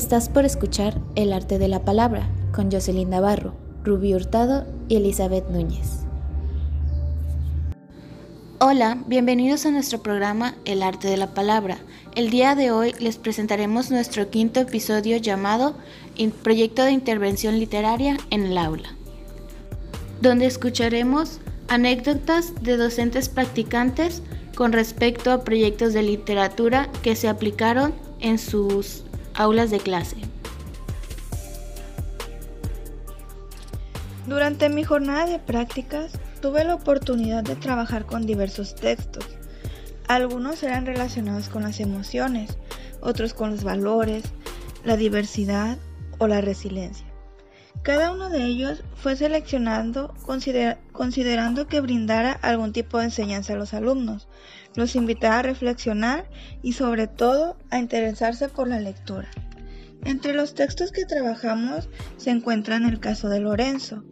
Estás por escuchar El arte de la palabra con Jocelyn Navarro, Rubí Hurtado y Elizabeth Núñez. Hola, bienvenidos a nuestro programa El arte de la palabra. El día de hoy les presentaremos nuestro quinto episodio llamado Proyecto de Intervención Literaria en el Aula, donde escucharemos anécdotas de docentes practicantes con respecto a proyectos de literatura que se aplicaron en sus aulas de clase. Durante mi jornada de prácticas tuve la oportunidad de trabajar con diversos textos. Algunos eran relacionados con las emociones, otros con los valores, la diversidad o la resiliencia. Cada uno de ellos fue seleccionado considerando que brindara algún tipo de enseñanza a los alumnos, los invitaba a reflexionar y sobre todo a interesarse por la lectura. Entre los textos que trabajamos se encuentran el caso de Lorenzo,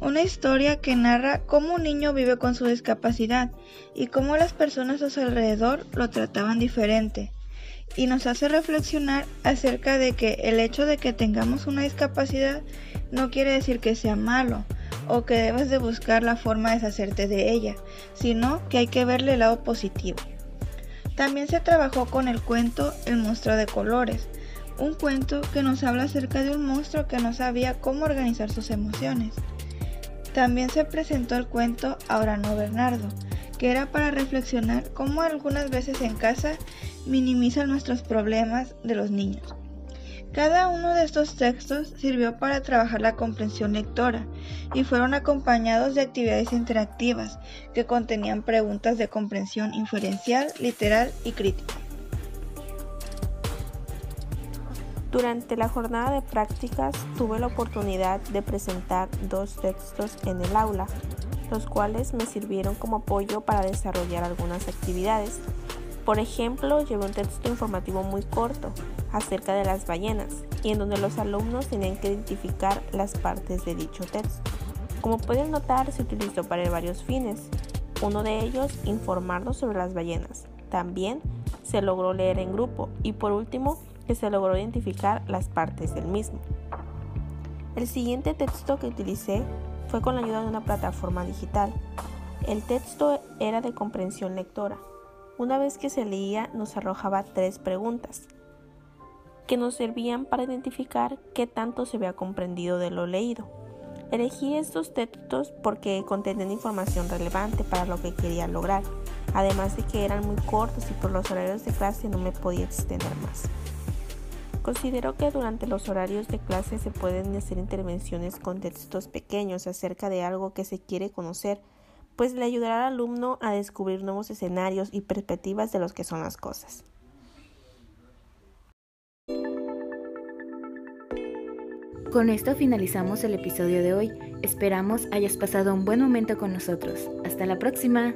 una historia que narra cómo un niño vive con su discapacidad y cómo las personas a su alrededor lo trataban diferente, y nos hace reflexionar acerca de que el hecho de que tengamos una discapacidad no quiere decir que sea malo o que debes de buscar la forma de deshacerte de ella, sino que hay que verle el lado positivo. También se trabajó con el cuento El monstruo de colores, un cuento que nos habla acerca de un monstruo que no sabía cómo organizar sus emociones. También se presentó el cuento Ahora no Bernardo, que era para reflexionar cómo algunas veces en casa minimizan nuestros problemas de los niños. Cada uno de estos textos sirvió para trabajar la comprensión lectora y fueron acompañados de actividades interactivas que contenían preguntas de comprensión inferencial, literal y crítica. Durante la jornada de prácticas tuve la oportunidad de presentar dos textos en el aula los cuales me sirvieron como apoyo para desarrollar algunas actividades. Por ejemplo, llevé un texto informativo muy corto acerca de las ballenas y en donde los alumnos tenían que identificar las partes de dicho texto. Como pueden notar, se utilizó para varios fines. Uno de ellos, informarnos sobre las ballenas. También se logró leer en grupo y por último, que se logró identificar las partes del mismo. El siguiente texto que utilicé fue con la ayuda de una plataforma digital. El texto era de comprensión lectora. Una vez que se leía nos arrojaba tres preguntas que nos servían para identificar qué tanto se había comprendido de lo leído. Elegí estos textos porque contenían información relevante para lo que quería lograr, además de que eran muy cortos y por los horarios de clase no me podía extender más. Considero que durante los horarios de clase se pueden hacer intervenciones con textos pequeños acerca de algo que se quiere conocer, pues le ayudará al alumno a descubrir nuevos escenarios y perspectivas de los que son las cosas. Con esto finalizamos el episodio de hoy. Esperamos hayas pasado un buen momento con nosotros. Hasta la próxima.